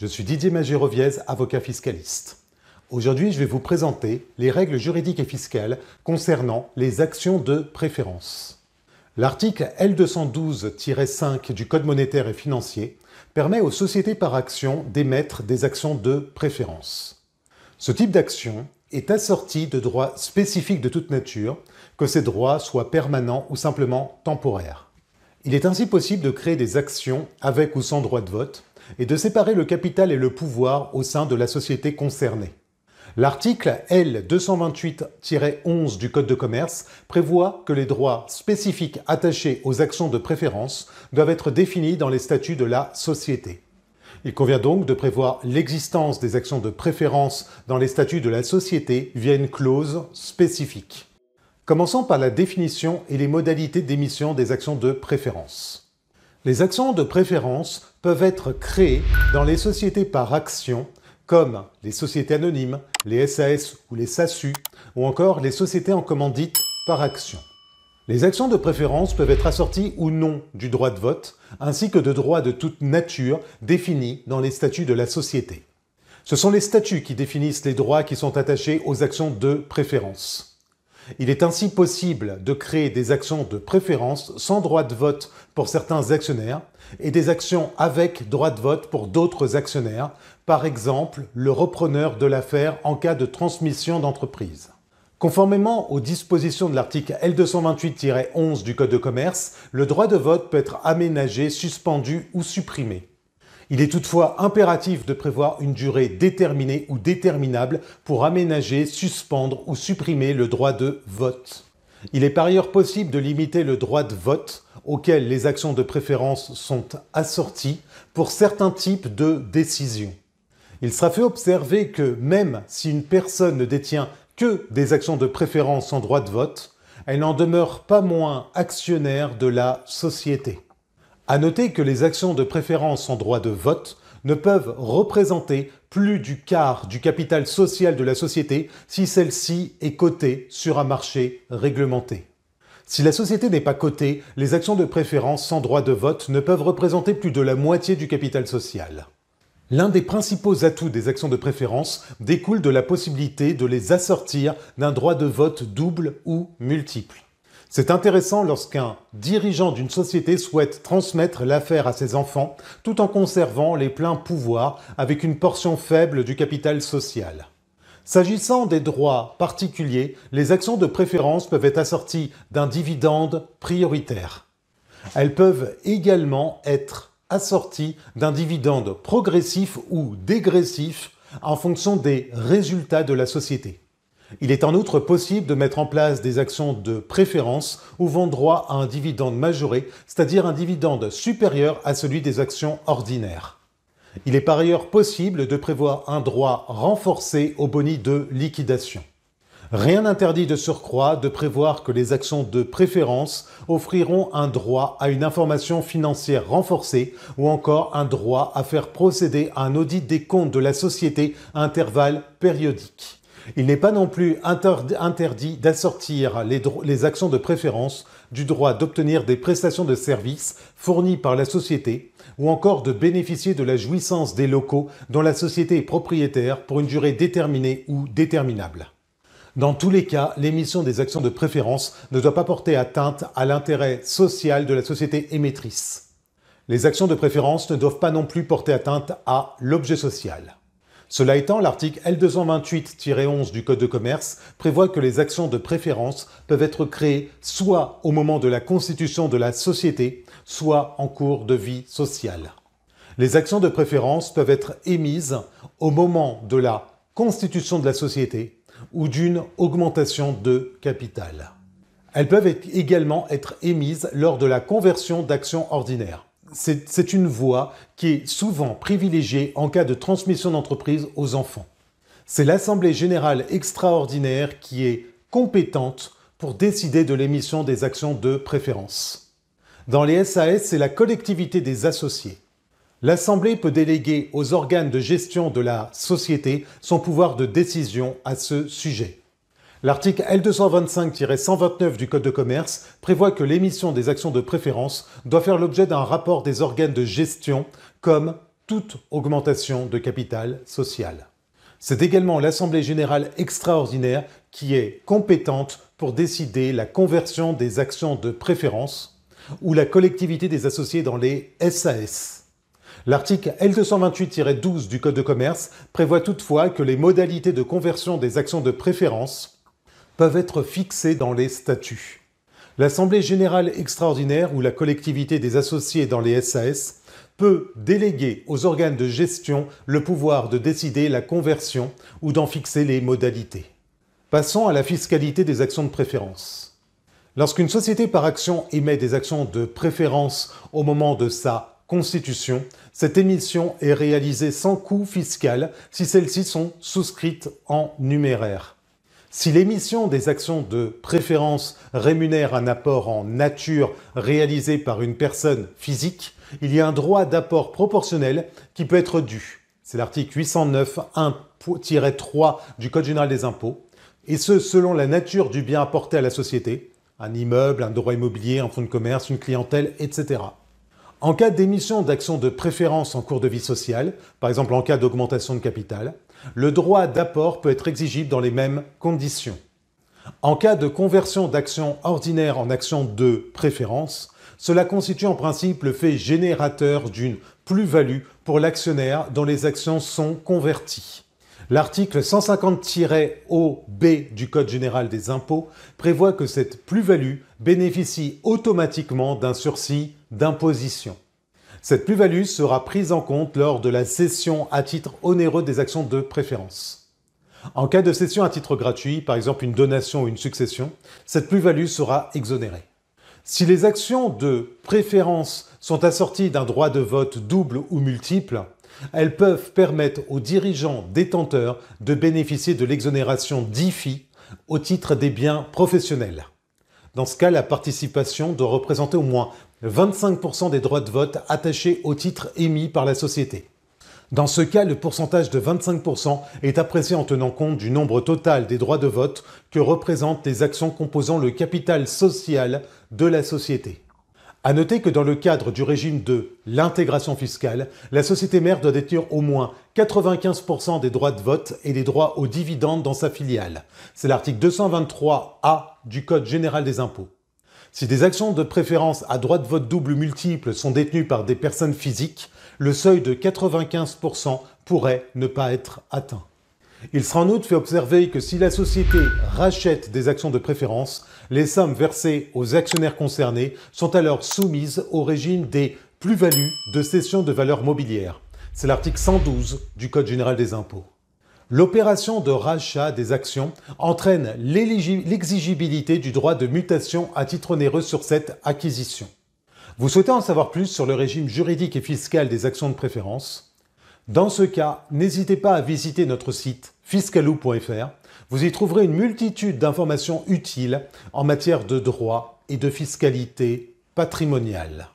Je suis Didier Magéroviez, avocat fiscaliste. Aujourd'hui, je vais vous présenter les règles juridiques et fiscales concernant les actions de préférence. L'article L212-5 du Code monétaire et financier permet aux sociétés par action d'émettre des actions de préférence. Ce type d'action est assorti de droits spécifiques de toute nature, que ces droits soient permanents ou simplement temporaires. Il est ainsi possible de créer des actions avec ou sans droit de vote et de séparer le capital et le pouvoir au sein de la société concernée. L'article L228-11 du Code de commerce prévoit que les droits spécifiques attachés aux actions de préférence doivent être définis dans les statuts de la société. Il convient donc de prévoir l'existence des actions de préférence dans les statuts de la société via une clause spécifique. Commençons par la définition et les modalités d'émission des actions de préférence. Les actions de préférence peuvent être créées dans les sociétés par action, comme les sociétés anonymes, les SAS ou les SASU, ou encore les sociétés en commandite par action. Les actions de préférence peuvent être assorties ou non du droit de vote, ainsi que de droits de toute nature définis dans les statuts de la société. Ce sont les statuts qui définissent les droits qui sont attachés aux actions de préférence. Il est ainsi possible de créer des actions de préférence sans droit de vote pour certains actionnaires et des actions avec droit de vote pour d'autres actionnaires, par exemple le repreneur de l'affaire en cas de transmission d'entreprise. Conformément aux dispositions de l'article L228-11 du Code de commerce, le droit de vote peut être aménagé, suspendu ou supprimé. Il est toutefois impératif de prévoir une durée déterminée ou déterminable pour aménager, suspendre ou supprimer le droit de vote. Il est par ailleurs possible de limiter le droit de vote auquel les actions de préférence sont assorties pour certains types de décisions. Il sera fait observer que même si une personne ne détient que des actions de préférence en droit de vote, elle n'en demeure pas moins actionnaire de la société. À noter que les actions de préférence en droit de vote ne peuvent représenter plus du quart du capital social de la société si celle-ci est cotée sur un marché réglementé. Si la société n'est pas cotée, les actions de préférence sans droit de vote ne peuvent représenter plus de la moitié du capital social. L'un des principaux atouts des actions de préférence découle de la possibilité de les assortir d'un droit de vote double ou multiple. C'est intéressant lorsqu'un dirigeant d'une société souhaite transmettre l'affaire à ses enfants tout en conservant les pleins pouvoirs avec une portion faible du capital social. S'agissant des droits particuliers, les actions de préférence peuvent être assorties d'un dividende prioritaire. Elles peuvent également être assorties d'un dividende progressif ou dégressif en fonction des résultats de la société. Il est en outre possible de mettre en place des actions de préférence ouvrant droit à un dividende majoré, c'est-à-dire un dividende supérieur à celui des actions ordinaires. Il est par ailleurs possible de prévoir un droit renforcé au boni de liquidation. Rien n'interdit de surcroît de prévoir que les actions de préférence offriront un droit à une information financière renforcée ou encore un droit à faire procéder à un audit des comptes de la société à intervalles périodiques. Il n'est pas non plus interdit d'assortir les, actions de préférence du droit d'obtenir des prestations de services fournies par la société ou encore de bénéficier de la jouissance des locaux dont la société est propriétaire pour une durée déterminée ou déterminable. Dans tous les cas, l'émission des actions de préférence ne doit pas porter atteinte à l'intérêt social de la société émettrice. Les actions de préférence ne doivent pas non plus porter atteinte à l'objet social. Cela étant, l'article L228-11 du Code de commerce prévoit que les actions de préférence peuvent être créées soit au moment de la constitution de la société, soit en cours de vie sociale. Les actions de préférence peuvent être émises au moment de la constitution de la société ou d'une augmentation de capital. Elles peuvent également être émises lors de la conversion d'actions ordinaires c'est une voie qui est souvent privilégiée en cas de transmission d'entreprise aux enfants. C'est l'Assemblée générale extraordinaire qui est compétente pour décider de l'émission des actions de préférence. Dans les SAS, c'est la collectivité des associés. L'Assemblée peut déléguer aux organes de gestion de la société son pouvoir de décision à ce sujet. L'article L225-129 du Code de commerce prévoit que l'émission des actions de préférence doit faire l'objet d'un rapport des organes de gestion comme toute augmentation de capital social. C'est également l'Assemblée générale extraordinaire qui est compétente pour décider la conversion des actions de préférence ou la collectivité des associés dans les SAS. L'article L228-12 du Code de commerce prévoit toutefois que les modalités de conversion des actions de préférence peuvent être fixées dans les statuts. L'Assemblée générale extraordinaire ou la collectivité des associés dans les SAS peut déléguer aux organes de gestion le pouvoir de décider la conversion ou d'en fixer les modalités. Passons à la fiscalité des actions de préférence. Lorsqu'une société par action émet des actions de préférence au moment de sa constitution, cette émission est réalisée sans coût fiscal si celles-ci sont souscrites en numéraire. Si l'émission des actions de préférence rémunère un apport en nature réalisé par une personne physique, il y a un droit d'apport proportionnel qui peut être dû. C'est l'article 809.1-3 du Code général des impôts, et ce selon la nature du bien apporté à la société, un immeuble, un droit immobilier, un fonds de commerce, une clientèle, etc. En cas d'émission d'actions de préférence en cours de vie sociale, par exemple en cas d'augmentation de capital, le droit d'apport peut être exigible dans les mêmes conditions. En cas de conversion d'actions ordinaires en actions de préférence, cela constitue en principe le fait générateur d'une plus-value pour l'actionnaire dont les actions sont converties. L'article 150-OB du Code général des impôts prévoit que cette plus-value bénéficie automatiquement d'un sursis d'imposition. Cette plus-value sera prise en compte lors de la cession à titre onéreux des actions de préférence. En cas de cession à titre gratuit, par exemple une donation ou une succession, cette plus-value sera exonérée. Si les actions de préférence sont assorties d'un droit de vote double ou multiple, elles peuvent permettre aux dirigeants détenteurs de bénéficier de l'exonération d'IFI au titre des biens professionnels. Dans ce cas, la participation doit représenter au moins 25% des droits de vote attachés au titre émis par la société. Dans ce cas, le pourcentage de 25% est apprécié en tenant compte du nombre total des droits de vote que représentent les actions composant le capital social de la société. À noter que dans le cadre du régime de l'intégration fiscale, la société mère doit détenir au moins 95% des droits de vote et des droits aux dividendes dans sa filiale. C'est l'article 223A du Code général des impôts. Si des actions de préférence à droit de vote double multiple sont détenues par des personnes physiques, le seuil de 95% pourrait ne pas être atteint. Il sera en outre fait observer que si la société rachète des actions de préférence, les sommes versées aux actionnaires concernés sont alors soumises au régime des plus-values de cession de valeur mobilière. C'est l'article 112 du Code général des impôts. L'opération de rachat des actions entraîne l'exigibilité du droit de mutation à titre onéreux sur cette acquisition. Vous souhaitez en savoir plus sur le régime juridique et fiscal des actions de préférence? Dans ce cas, n'hésitez pas à visiter notre site fiscalou.fr. Vous y trouverez une multitude d'informations utiles en matière de droit et de fiscalité patrimoniale.